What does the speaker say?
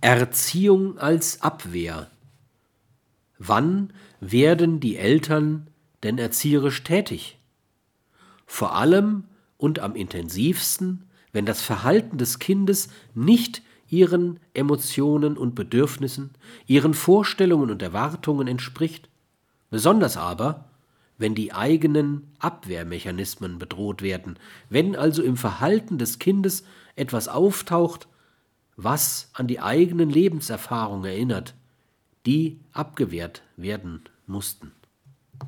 Erziehung als Abwehr. Wann werden die Eltern denn erzieherisch tätig? Vor allem und am intensivsten, wenn das Verhalten des Kindes nicht ihren Emotionen und Bedürfnissen, ihren Vorstellungen und Erwartungen entspricht, besonders aber, wenn die eigenen Abwehrmechanismen bedroht werden, wenn also im Verhalten des Kindes etwas auftaucht, was an die eigenen Lebenserfahrungen erinnert, die abgewehrt werden mussten.